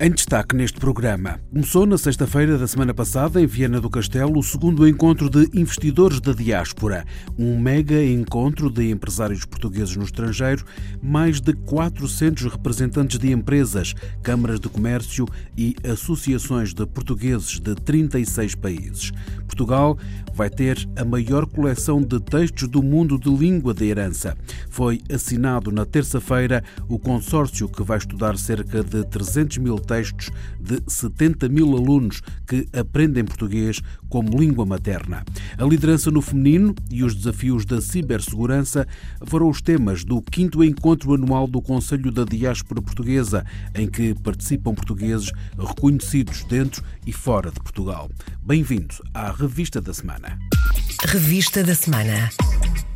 Em destaque neste programa, começou na sexta-feira da semana passada, em Viena do Castelo, o segundo encontro de investidores da diáspora. Um mega encontro de empresários portugueses no estrangeiro, mais de 400 representantes de empresas, câmaras de comércio e associações de portugueses de 36 países. Portugal vai ter a maior coleção de textos do mundo de língua de herança. Foi assinado na terça-feira o consórcio que vai estudar cerca de 300 mil textos de 70 mil alunos que aprendem português como língua materna. A liderança no feminino e os desafios da cibersegurança foram os temas do quinto encontro anual do Conselho da Diáspora Portuguesa, em que participam portugueses reconhecidos dentro e fora de Portugal. Bem-vindo à Revista da Semana. Revista da Semana.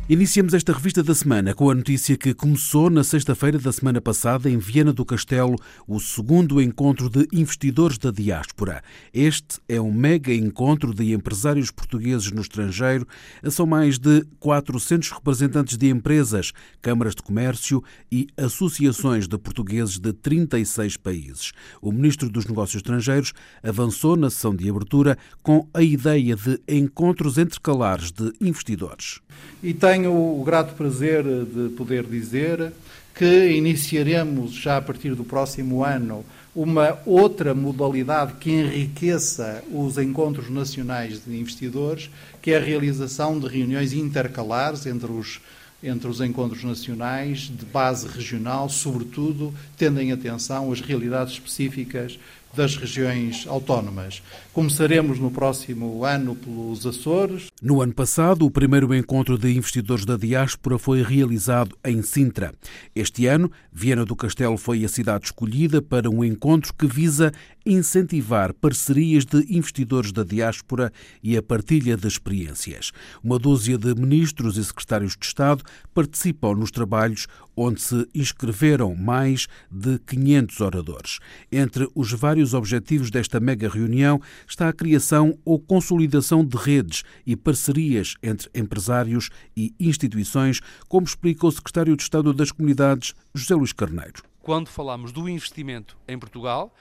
Iniciamos esta revista da semana com a notícia que começou na sexta-feira da semana passada em Viena do Castelo o segundo encontro de investidores da diáspora. Este é um mega encontro de empresários portugueses no estrangeiro. São mais de 400 representantes de empresas, câmaras de comércio e associações de portugueses de 36 países. O ministro dos Negócios Estrangeiros avançou na sessão de abertura com a ideia de encontros intercalares de investidores. E tem tenho o grato prazer de poder dizer que iniciaremos já a partir do próximo ano uma outra modalidade que enriqueça os encontros nacionais de investidores, que é a realização de reuniões intercalares entre os entre os encontros nacionais de base regional, sobretudo tendo em atenção as realidades específicas das regiões autónomas. Começaremos no próximo ano pelos Açores. No ano passado, o primeiro encontro de investidores da diáspora foi realizado em Sintra. Este ano, Viena do Castelo foi a cidade escolhida para um encontro que visa incentivar parcerias de investidores da diáspora e a partilha de experiências. Uma dúzia de ministros e secretários de Estado participam nos trabalhos onde se inscreveram mais de 500 oradores. Entre os vários objetivos desta mega reunião está a criação ou consolidação de redes e parcerias entre empresários e instituições, como explica o secretário de Estado das Comunidades, José Luís Carneiro. Quando falamos do investimento em Portugal,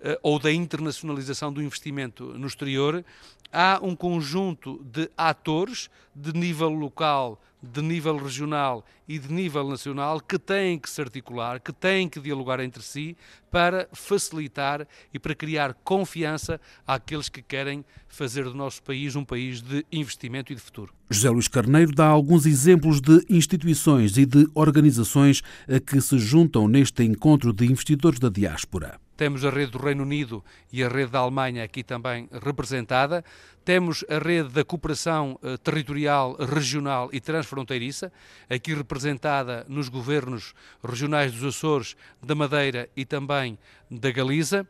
eh, ou da internacionalização do investimento no exterior, há um conjunto de atores de nível local, de nível regional e de nível nacional que têm que se articular, que têm que dialogar entre si para facilitar e para criar confiança àqueles que querem fazer do nosso país um país de investimento e de futuro. José Luís Carneiro dá alguns exemplos de instituições e de organizações a que se juntam neste encontro de investidores da diáspora. Temos a rede do Reino Unido e a rede da Alemanha aqui também representada. Temos a rede da cooperação eh, territorial, regional e transfronteiriça, aqui representada nos governos regionais dos Açores, da Madeira e também da Galiza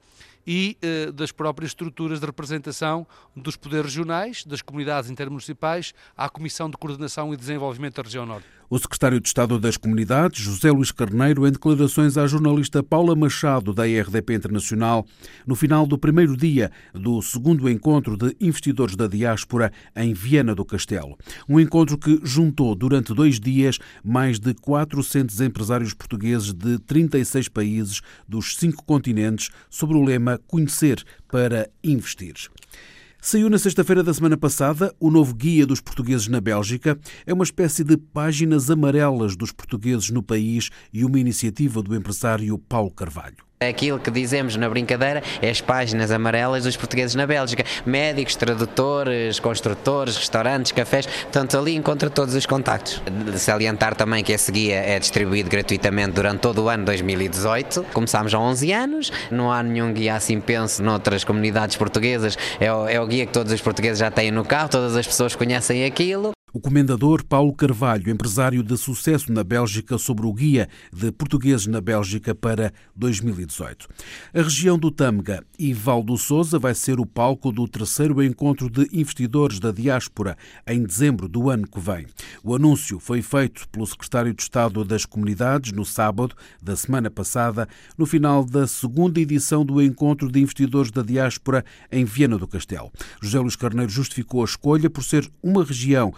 e eh, das próprias estruturas de representação dos poderes regionais, das comunidades intermunicipais, à Comissão de Coordenação e Desenvolvimento da Região Norte. O secretário de Estado das Comunidades, José Luís Carneiro, em declarações à jornalista Paula Machado, da RDP Internacional, no final do primeiro dia do segundo encontro de investidores da diáspora em Viena do Castelo. Um encontro que juntou durante dois dias mais de 400 empresários portugueses de 36 países dos cinco continentes sobre o lema Conhecer para Investir. Saiu na sexta-feira da semana passada o novo Guia dos Portugueses na Bélgica. É uma espécie de páginas amarelas dos portugueses no país e uma iniciativa do empresário Paulo Carvalho. Aquilo que dizemos na brincadeira é as páginas amarelas dos portugueses na Bélgica. Médicos, tradutores, construtores, restaurantes, cafés, portanto ali encontra todos os contactos. De salientar também que esse guia é distribuído gratuitamente durante todo o ano 2018. Começámos há 11 anos, não há nenhum guia assim penso noutras comunidades portuguesas. É o, é o guia que todos os portugueses já têm no carro, todas as pessoas conhecem aquilo. O comendador Paulo Carvalho, empresário de sucesso na Bélgica, sobre o Guia de Portugueses na Bélgica para 2018. A região do Tâmega e Val do Sousa vai ser o palco do terceiro encontro de investidores da diáspora em dezembro do ano que vem. O anúncio foi feito pelo secretário de Estado das Comunidades no sábado da semana passada, no final da segunda edição do encontro de investidores da diáspora em Viena do Castelo. José Luís Carneiro justificou a escolha por ser uma região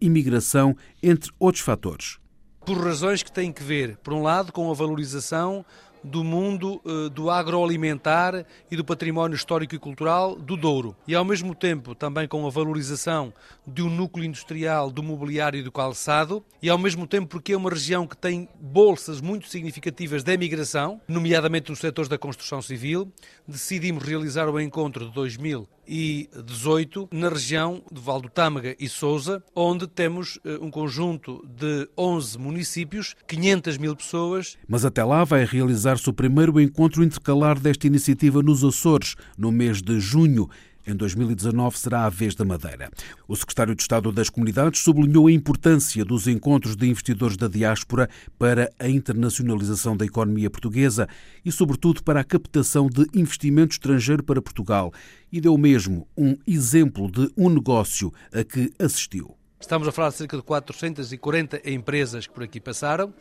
imigração, entre outros fatores. Por razões que têm que ver, por um lado, com a valorização do mundo uh, do agroalimentar e do património histórico e cultural do Douro. E ao mesmo tempo também com a valorização de um núcleo industrial do mobiliário e do calçado, e ao mesmo tempo porque é uma região que tem bolsas muito significativas de emigração, nomeadamente nos setores da construção civil, decidimos realizar o encontro de 2000 2018 na região de Val do Tâmega e Sousa, onde temos eh, um conjunto de 11 municípios, 500 mil pessoas. Mas até lá vai realizar-se o primeiro encontro intercalar desta iniciativa nos Açores, no mês de junho. Em 2019 será a vez da Madeira. O secretário de Estado das Comunidades sublinhou a importância dos encontros de investidores da diáspora para a internacionalização da economia portuguesa e, sobretudo, para a captação de investimento estrangeiro para Portugal e deu mesmo um exemplo de um negócio a que assistiu. Estamos a falar de cerca de 440 empresas que por aqui passaram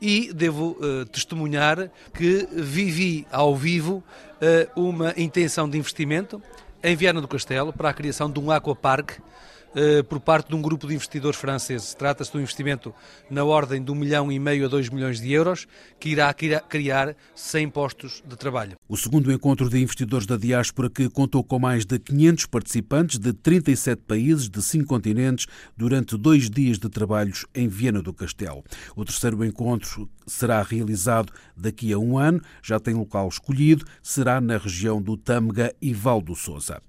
e devo uh, testemunhar que vivi ao vivo uh, uma intenção de investimento em Viana do Castelo para a criação de um aquapark eh, por parte de um grupo de investidores franceses. Trata-se de um investimento na ordem de um milhão e meio a dois milhões de euros, que irá criar 100 postos de trabalho. O segundo encontro de investidores da diáspora, que contou com mais de 500 participantes de 37 países de cinco continentes durante dois dias de trabalhos em Viena do Castelo. O terceiro encontro será realizado daqui a um ano, já tem local escolhido, será na região do Tâmega e Val do Sousa.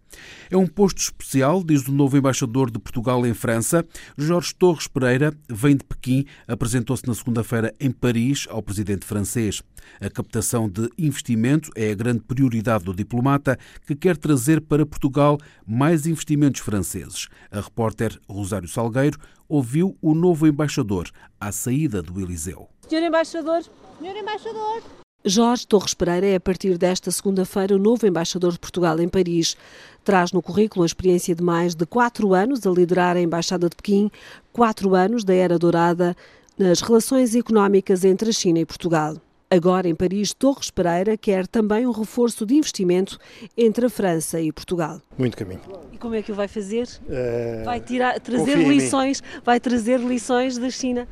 É um posto especial, diz o novo embaixador de Portugal em França. Jorge Torres Pereira vem de Pequim, apresentou-se na segunda-feira em Paris ao presidente francês. A captação de investimento é a grande prioridade do diplomata, que quer trazer para Portugal mais investimentos franceses. A repórter Rosário Salgueiro ouviu o novo embaixador à saída do Eliseu. Senhor embaixador, senhor embaixador, Jorge Torres Pereira é, a partir desta segunda-feira, o novo embaixador de Portugal em Paris. Traz no currículo a experiência de mais de quatro anos a liderar a Embaixada de Pequim, quatro anos da Era Dourada nas relações económicas entre a China e Portugal. Agora, em Paris, Torres Pereira quer também um reforço de investimento entre a França e Portugal. Muito caminho. E como é que o vai fazer? Uh, vai tirar, trazer lições, vai trazer lições da China?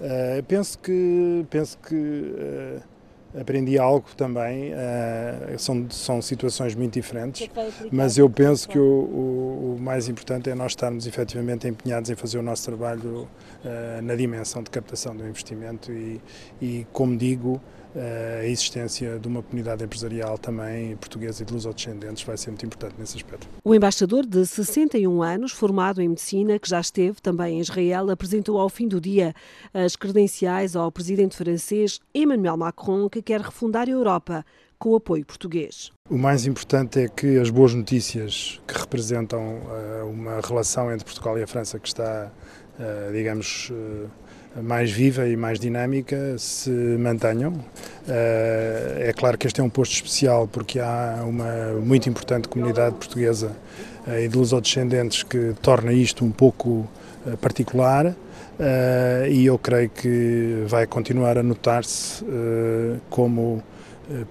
Uh, penso que penso que uh, aprendi algo também. Uh, são, são situações muito diferentes, mas eu penso que o, o, o, mais importante é nós estarmos efetivamente empenhados em fazer o nosso trabalho uh, na dimensão de captação do investimento e, e como digo, a existência de uma comunidade empresarial também portuguesa e de lusodescendentes vai ser muito importante nesse aspecto. O embaixador de 61 anos, formado em medicina, que já esteve também em Israel, apresentou ao fim do dia as credenciais ao presidente francês Emmanuel Macron, que quer refundar a Europa com o apoio português. O mais importante é que as boas notícias que representam uh, uma relação entre Portugal e a França que está, uh, digamos, mais viva e mais dinâmica se mantenham. Eh, é claro que este é um posto especial porque há uma muito importante comunidade portuguesa eh, e de lusodescendentes que torna isto um pouco eh, particular. e eu creio que vai continuar a notar-se como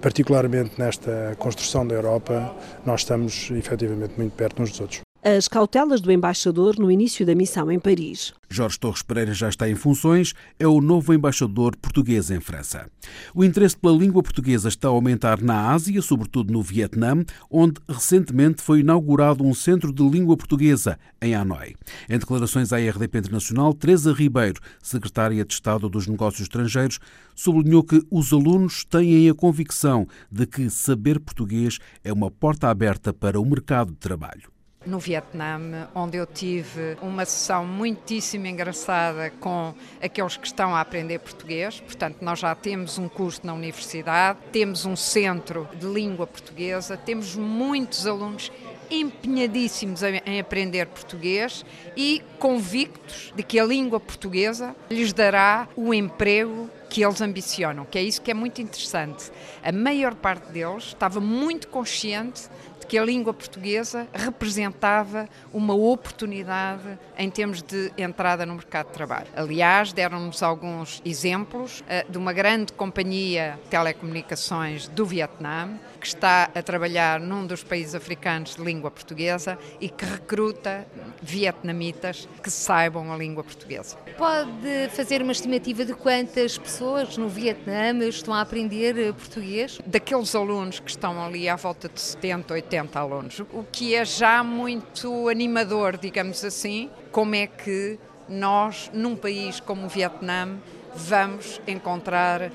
particularmente nesta construção da Europa, nós estamos efetivamente muito perto uns dos outros as cautelas do embaixador no início da missão em Paris. Jorge Torres Pereira já está em funções, é o novo embaixador português em França. O interesse pela língua portuguesa está a aumentar na Ásia, sobretudo no Vietnã, onde recentemente foi inaugurado um centro de língua portuguesa em Hanoi. Em declarações à RDP Internacional, Teresa Ribeiro, secretária de Estado dos Negócios Estrangeiros, sublinhou que os alunos têm a convicção de que saber português é uma porta aberta para o mercado de trabalho no Vietnã, onde eu tive uma sessão muitíssimo engraçada com aqueles que estão a aprender português. Portanto, nós já temos um curso na universidade, temos um centro de língua portuguesa, temos muitos alunos empenhadíssimos em aprender português e convictos de que a língua portuguesa lhes dará o emprego que eles ambicionam, que é isso que é muito interessante. A maior parte deles estava muito consciente de que a língua portuguesa representava uma oportunidade em termos de entrada no mercado de trabalho. Aliás, deram-nos alguns exemplos uh, de uma grande companhia de telecomunicações do Vietnã que está a trabalhar num dos países africanos de língua portuguesa e que recruta vietnamitas que saibam a língua portuguesa. Pode fazer uma estimativa de quantas pessoas no Vietnã estão a aprender eh, português? Daqueles alunos que estão ali à volta de 70, 80 alunos, o que é já muito animador, digamos assim, como é que nós, num país como o Vietnã, vamos encontrar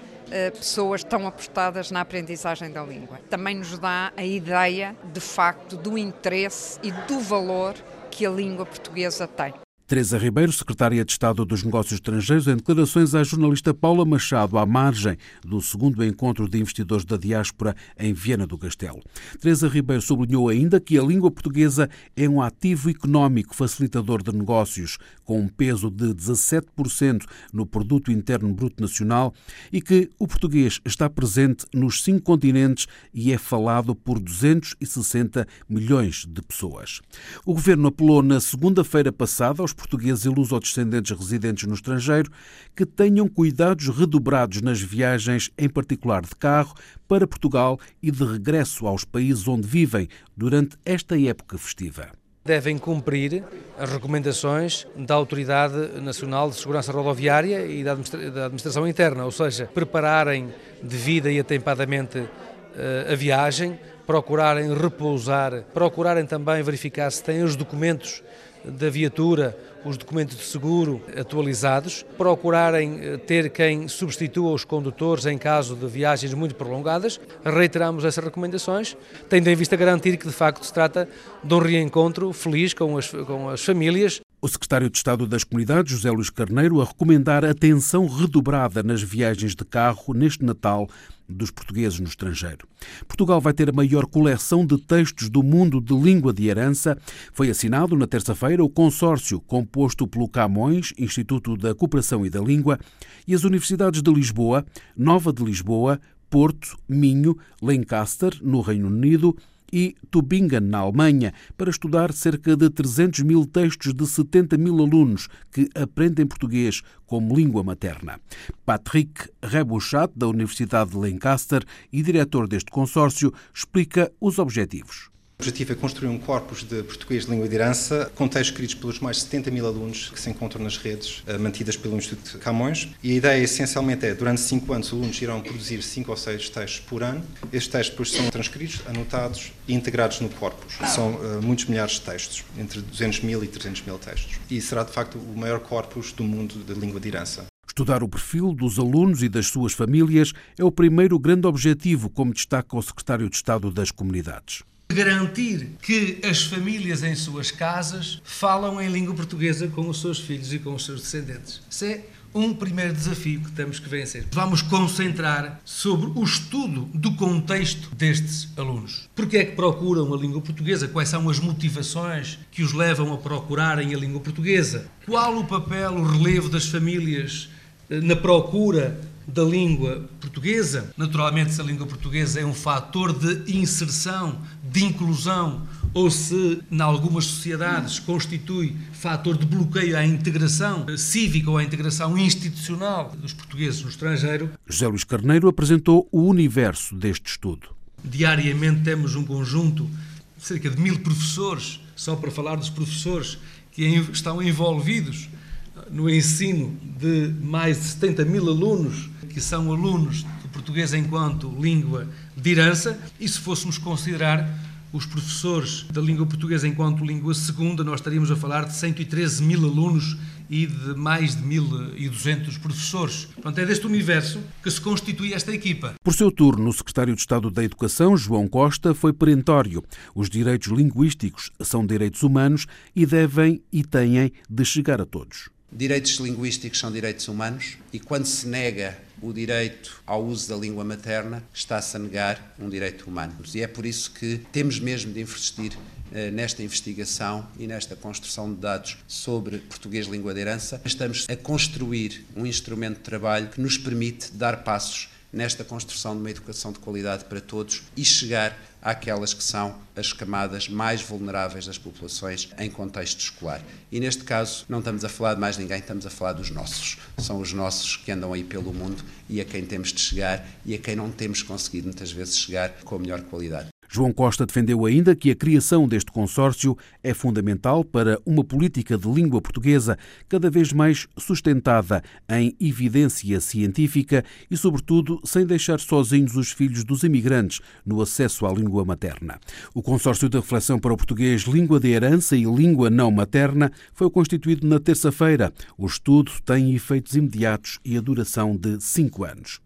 pessoas tão apostadas na aprendizagem da língua. Também nos dá a ideia, de facto, do interesse e do valor que a língua portuguesa tem. Teresa Ribeiro, secretária de Estado dos Negócios Estrangeiros, em declarações à jornalista Paula Machado à margem do segundo encontro de investidores da diáspora em Viena do Castelo. Teresa Ribeiro sublinhou ainda que a língua portuguesa é um ativo económico facilitador de negócios, com um peso de 17% no produto interno bruto nacional e que o português está presente nos cinco continentes e é falado por 260 milhões de pessoas. O governo apelou na segunda-feira passada aos portugueses e lusodescendentes residentes no estrangeiro que tenham cuidados redobrados nas viagens, em particular de carro, para Portugal e de regresso aos países onde vivem durante esta época festiva. Devem cumprir as recomendações da Autoridade Nacional de Segurança Rodoviária e da Administração Interna, ou seja, prepararem devida e atempadamente eh, a viagem, procurarem repousar, procurarem também verificar se têm os documentos da viatura os documentos de seguro atualizados, procurarem eh, ter quem substitua os condutores em caso de viagens muito prolongadas. Reiteramos essas recomendações, tendo em vista garantir que de facto se trata de um reencontro feliz com as, com as famílias o secretário de Estado das Comunidades, José Luís Carneiro, a recomendar atenção redobrada nas viagens de carro neste Natal dos portugueses no estrangeiro. Portugal vai ter a maior coleção de textos do mundo de língua de herança. Foi assinado na terça-feira o consórcio composto pelo Camões, Instituto da Cooperação e da Língua, e as universidades de Lisboa, Nova de Lisboa, Porto, Minho, Lancaster, no Reino Unido, e Tübingen, na Alemanha, para estudar cerca de 300 mil textos de 70 mil alunos que aprendem português como língua materna. Patrick Rebouchat, da Universidade de Lancaster e diretor deste consórcio, explica os objetivos. O objetivo é construir um corpus de português de língua de herança, com textos escritos pelos mais de 70 mil alunos que se encontram nas redes eh, mantidas pelo Instituto Camões. E a ideia essencialmente é, durante cinco anos, os alunos irão produzir cinco ou seis textos por ano. Estes textos depois são transcritos, anotados e integrados no corpus. São uh, muitos milhares de textos, entre 200 mil e 300 mil textos. E será, de facto, o maior corpus do mundo de língua de herança. Estudar o perfil dos alunos e das suas famílias é o primeiro grande objetivo, como destaca o secretário de Estado das Comunidades garantir que as famílias em suas casas falam em língua portuguesa com os seus filhos e com os seus descendentes. Isso é um primeiro desafio que temos que vencer. Vamos concentrar sobre o estudo do contexto destes alunos. Porquê é que procuram a língua portuguesa? Quais são as motivações que os levam a procurarem a língua portuguesa? Qual o papel, o relevo das famílias eh, na procura da língua portuguesa. Naturalmente, se a língua portuguesa é um fator de inserção, de inclusão, ou se, em algumas sociedades, constitui fator de bloqueio à integração cívica ou à integração institucional dos portugueses no estrangeiro. José Luís Carneiro apresentou o universo deste estudo. Diariamente temos um conjunto de cerca de mil professores, só para falar dos professores que estão envolvidos no ensino de mais de 70 mil alunos que são alunos de português enquanto língua de herança, e se fôssemos considerar os professores da língua portuguesa enquanto língua segunda, nós estaríamos a falar de 113 mil alunos e de mais de 1.200 professores. Portanto, é deste universo que se constitui esta equipa. Por seu turno, o secretário de Estado da Educação, João Costa, foi perentório. Os direitos linguísticos são direitos humanos e devem e têm de chegar a todos. Direitos linguísticos são direitos humanos e quando se nega o direito ao uso da língua materna, está-se a negar um direito humano. E é por isso que temos mesmo de investir eh, nesta investigação e nesta construção de dados sobre português língua de herança. Estamos a construir um instrumento de trabalho que nos permite dar passos nesta construção de uma educação de qualidade para todos e chegar àquelas que são as camadas mais vulneráveis das populações em contexto escolar. E neste caso, não estamos a falar de mais ninguém, estamos a falar dos nossos. São os nossos que andam aí pelo mundo e a quem temos de chegar e a quem não temos conseguido muitas vezes chegar com a melhor qualidade. João Costa defendeu ainda que a criação deste consórcio é fundamental para uma política de língua portuguesa cada vez mais sustentada em evidência científica e, sobretudo, sem deixar sozinhos os filhos dos imigrantes no acesso à língua materna. O Consórcio de Reflexão para o Português Língua de Herança e Língua Não Materna foi constituído na terça-feira. O estudo tem efeitos imediatos e a duração de cinco anos.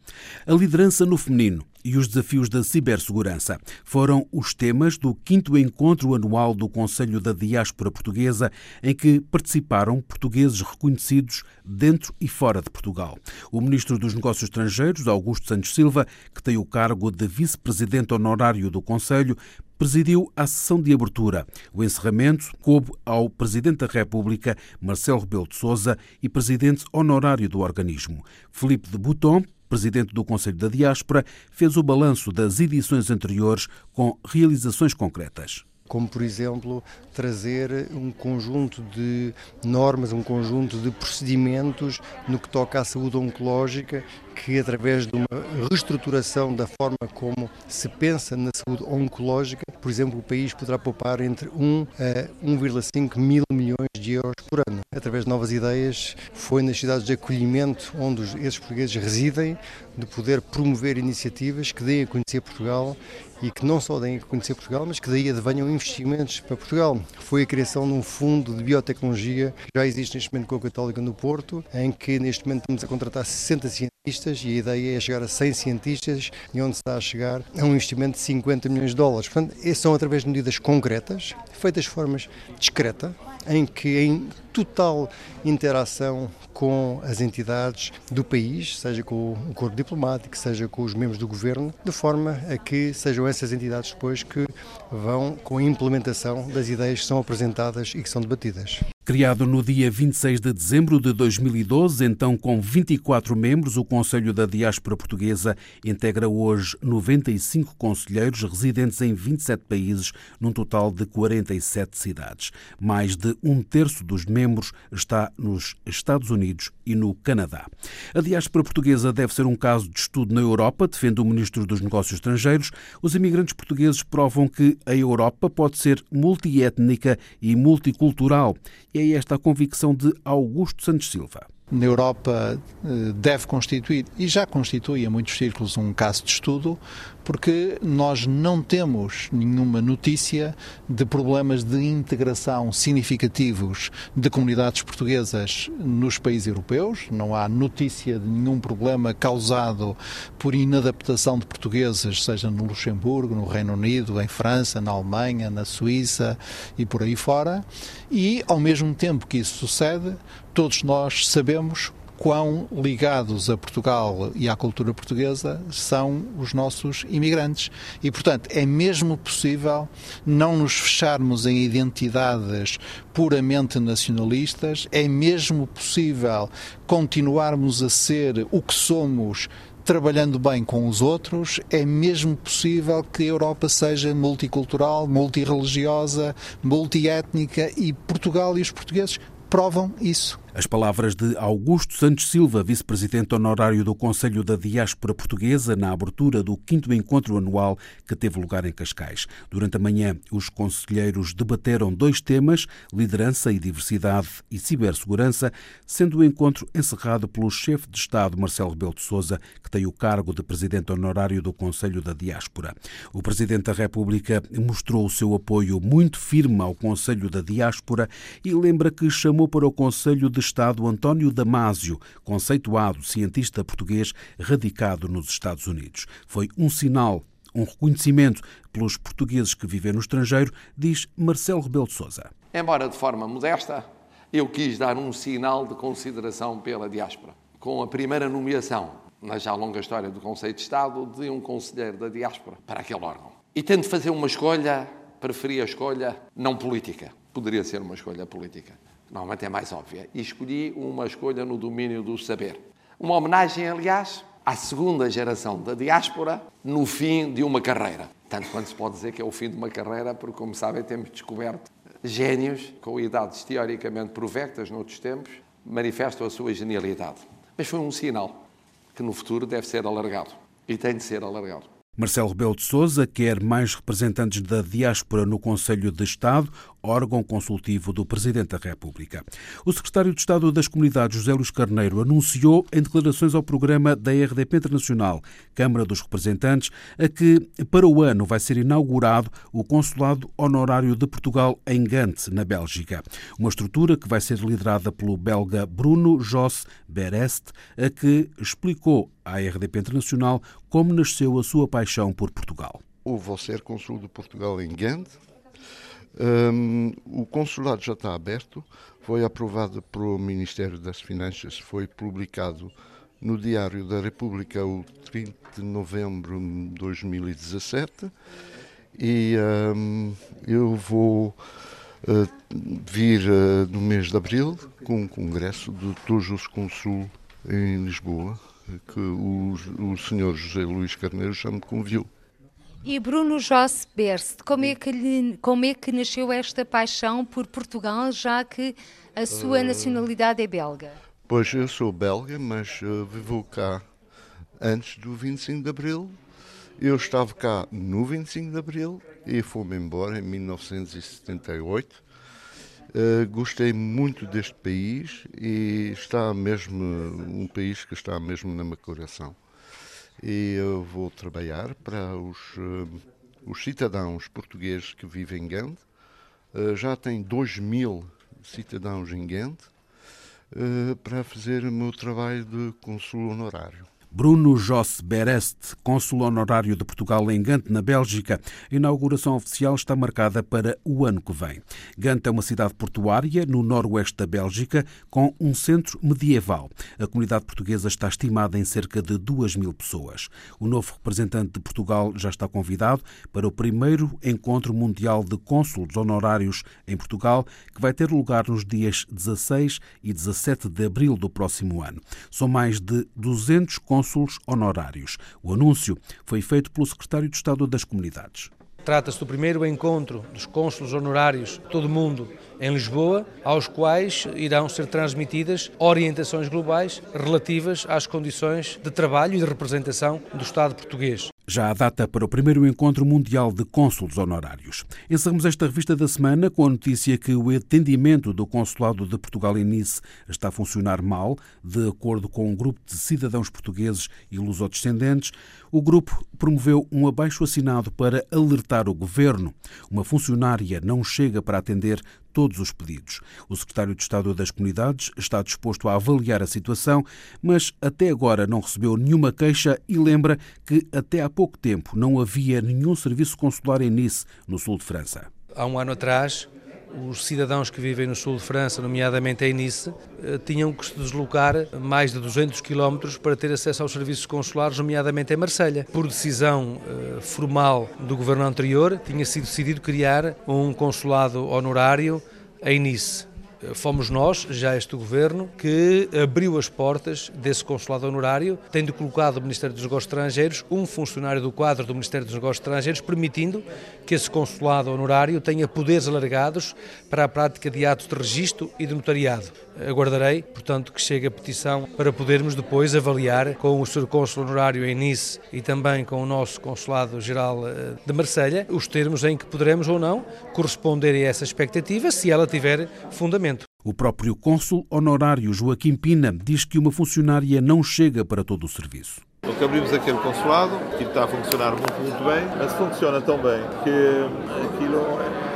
A liderança no feminino e os desafios da cibersegurança foram os temas do quinto encontro anual do Conselho da Diáspora Portuguesa, em que participaram portugueses reconhecidos dentro e fora de Portugal. O ministro dos Negócios Estrangeiros, Augusto Santos Silva, que tem o cargo de vice-presidente honorário do Conselho, presidiu a sessão de abertura. O encerramento coube ao Presidente da República, Marcelo Rebelo de Sousa, e Presidente honorário do organismo. Felipe de Bouton, presidente do Conselho da Diáspora, fez o balanço das edições anteriores com realizações concretas. Como por exemplo trazer um conjunto de normas, um conjunto de procedimentos no que toca à saúde oncológica que através de uma reestruturação da forma como se pensa na saúde oncológica, por exemplo, o país poderá poupar entre 1 a 1,5 mil milhões de euros por ano. Através de novas ideias, foi nas cidades de acolhimento onde esses portugueses residem, de poder promover iniciativas que deem a conhecer Portugal e que não só deem a conhecer Portugal, mas que daí advenham investimentos para Portugal. Foi a criação de um fundo de biotecnologia que já existe neste momento com a Católica no Porto, em que neste momento estamos a contratar 60 cientistas e a ideia é chegar a 100 cientistas e onde está a chegar é um investimento de 50 milhões de dólares. Portanto, são através de medidas concretas, feitas de forma discreta, em que em total interação com as entidades do país, seja com o corpo diplomático, seja com os membros do governo, de forma a que sejam essas entidades depois que vão com a implementação das ideias que são apresentadas e que são debatidas. Criado no dia 26 de dezembro de 2012, então com 24 membros, o Conselho da Diáspora Portuguesa integra hoje 95 conselheiros residentes em 27 países, num total de 47 cidades. Mais de um terço dos membros está nos Estados Unidos e no Canadá. A diáspora portuguesa deve ser um caso de estudo na Europa, defende o Ministro dos Negócios Estrangeiros. Os imigrantes portugueses provam que a Europa pode ser multiétnica e multicultural é esta a convicção de Augusto Santos Silva. Na Europa eh, deve constituir, e já constitui em muitos círculos, um caso de estudo, porque nós não temos nenhuma notícia de problemas de integração significativos de comunidades portuguesas nos países europeus, não há notícia de nenhum problema causado por inadaptação de portugueses, seja no Luxemburgo, no Reino Unido, em França, na Alemanha, na Suíça e por aí fora, e ao mesmo tempo que isso sucede, todos nós sabemos quão ligados a Portugal e à cultura portuguesa são os nossos imigrantes. E, portanto, é mesmo possível não nos fecharmos em identidades puramente nacionalistas, é mesmo possível continuarmos a ser o que somos trabalhando bem com os outros, é mesmo possível que a Europa seja multicultural, multirreligiosa, multiétnica e Portugal e os portugueses provam isso. As palavras de Augusto Santos Silva, vice-presidente honorário do Conselho da Diáspora Portuguesa, na abertura do quinto encontro anual que teve lugar em Cascais. Durante a manhã, os conselheiros debateram dois temas, liderança e diversidade e cibersegurança, sendo o encontro encerrado pelo chefe de Estado, Marcelo Rebelo de Sousa, que tem o cargo de presidente honorário do Conselho da Diáspora. O presidente da República mostrou o seu apoio muito firme ao Conselho da Diáspora e lembra que chamou para o Conselho de Estado António Damásio, conceituado cientista português radicado nos Estados Unidos. Foi um sinal um reconhecimento pelos portugueses que vivem no estrangeiro, diz Marcelo Rebelo de Sousa. Embora de forma modesta, eu quis dar um sinal de consideração pela diáspora. Com a primeira nomeação na já longa história do Conselho de Estado, de um conselheiro da diáspora para aquele órgão. E tendo fazer uma escolha, preferi a escolha não política. Poderia ser uma escolha política. Normalmente é mais óbvia. E escolhi uma escolha no domínio do saber. Uma homenagem, aliás, à segunda geração da diáspora no fim de uma carreira. Tanto quanto se pode dizer que é o fim de uma carreira, porque, como sabem, temos descoberto gênios com idades teoricamente provectas noutros tempos, manifestam a sua genialidade. Mas foi um sinal que no futuro deve ser alargado e tem de ser alargado. Marcelo Rebelo de quer mais representantes da diáspora no Conselho de Estado, órgão consultivo do Presidente da República. O secretário de Estado das Comunidades, José Luís Carneiro, anunciou em declarações ao programa da RDP Internacional, Câmara dos Representantes, a que para o ano vai ser inaugurado o Consulado Honorário de Portugal em Gante, na Bélgica. Uma estrutura que vai ser liderada pelo belga Bruno Josse Berest, a que explicou à RDP Internacional como nasceu a sua paixão por Portugal. Eu vou ser consul de Portugal em Ghent. Um, o consulado já está aberto, foi aprovado pelo Ministério das Finanças, foi publicado no Diário da República o 30 de novembro de 2017 e um, eu vou uh, vir uh, no mês de abril com um congresso de todos os consul em Lisboa que o, o senhor José Luís Carneiro já me conviou. E Bruno Josse Berst, como é, que lhe, como é que nasceu esta paixão por Portugal, já que a sua uh, nacionalidade é belga? Pois eu sou belga, mas uh, vivo cá antes do 25 de Abril. Eu estava cá no 25 de Abril e fui-me embora em 1978 Uh, gostei muito deste país e está mesmo um país que está mesmo no meu coração. E eu vou trabalhar para os, uh, os cidadãos portugueses que vivem em Ghent. Uh, já tem 2 mil cidadãos em Ghent para fazer o meu trabalho de consul honorário. Bruno Josse Berest, cônsul honorário de Portugal em Gante, na Bélgica. A inauguração oficial está marcada para o ano que vem. Gante é uma cidade portuária no noroeste da Bélgica, com um centro medieval. A comunidade portuguesa está estimada em cerca de 2 mil pessoas. O novo representante de Portugal já está convidado para o primeiro encontro mundial de cônsulos honorários em Portugal, que vai ter lugar nos dias 16 e 17 de abril do próximo ano. São mais de 200 cônsulos cônsulos honorários. O anúncio foi feito pelo secretário de Estado das Comunidades. Trata-se do primeiro encontro dos cônsulos honorários de todo o mundo em Lisboa, aos quais irão ser transmitidas orientações globais relativas às condições de trabalho e de representação do Estado português. Já a data para o primeiro encontro mundial de cônsulos honorários. Encerramos esta revista da semana com a notícia que o atendimento do Consulado de Portugal em Nice está a funcionar mal, de acordo com um grupo de cidadãos portugueses e lusodescendentes. O grupo promoveu um abaixo-assinado para alertar o governo. Uma funcionária não chega para atender todos os pedidos. O secretário de Estado das Comunidades está disposto a avaliar a situação, mas até agora não recebeu nenhuma queixa e lembra que até há pouco tempo não havia nenhum serviço consular em Nice, no sul de França. Há um ano atrás, os cidadãos que vivem no sul de França, nomeadamente em Nice, eh, tinham que se deslocar mais de 200 quilómetros para ter acesso aos serviços consulares, nomeadamente em Marselha. Por decisão eh, formal do governo anterior, tinha sido decidido criar um consulado honorário em Nice fomos nós, já este governo, que abriu as portas desse consulado honorário, tendo colocado o Ministério dos Negócios Estrangeiros um funcionário do quadro do Ministério dos Negócios Estrangeiros, permitindo que esse consulado honorário tenha poderes alargados para a prática de atos de registro e de notariado. Aguardarei, portanto, que chegue a petição para podermos depois avaliar com o Sr. Cônsul Honorário em Nice e também com o nosso Consulado-Geral eh, de Marselha os termos em que poderemos ou não corresponder a essa expectativa, se ela tiver fundamento. O próprio cônsul honorário Joaquim Pina diz que uma funcionária não chega para todo o serviço. Então, abrimos aquele consulado, que está a funcionar muito, muito bem, mas funciona tão bem que aquilo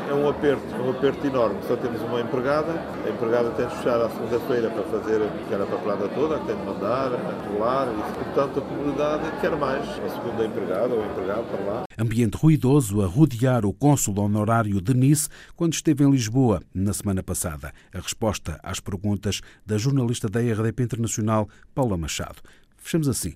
é um aperto, um aperto enorme. Só temos uma empregada, a empregada tem de fechar à segunda-feira para fazer aquela papelada toda, tem de mandar, rolar, e portanto a comunidade quer mais, a segunda empregada ou empregado para lá. Ambiente ruidoso a rodear o cônsul honorário de Nice quando esteve em Lisboa na semana passada. A resposta às perguntas da jornalista da RDP Internacional, Paula Machado. Fechamos assim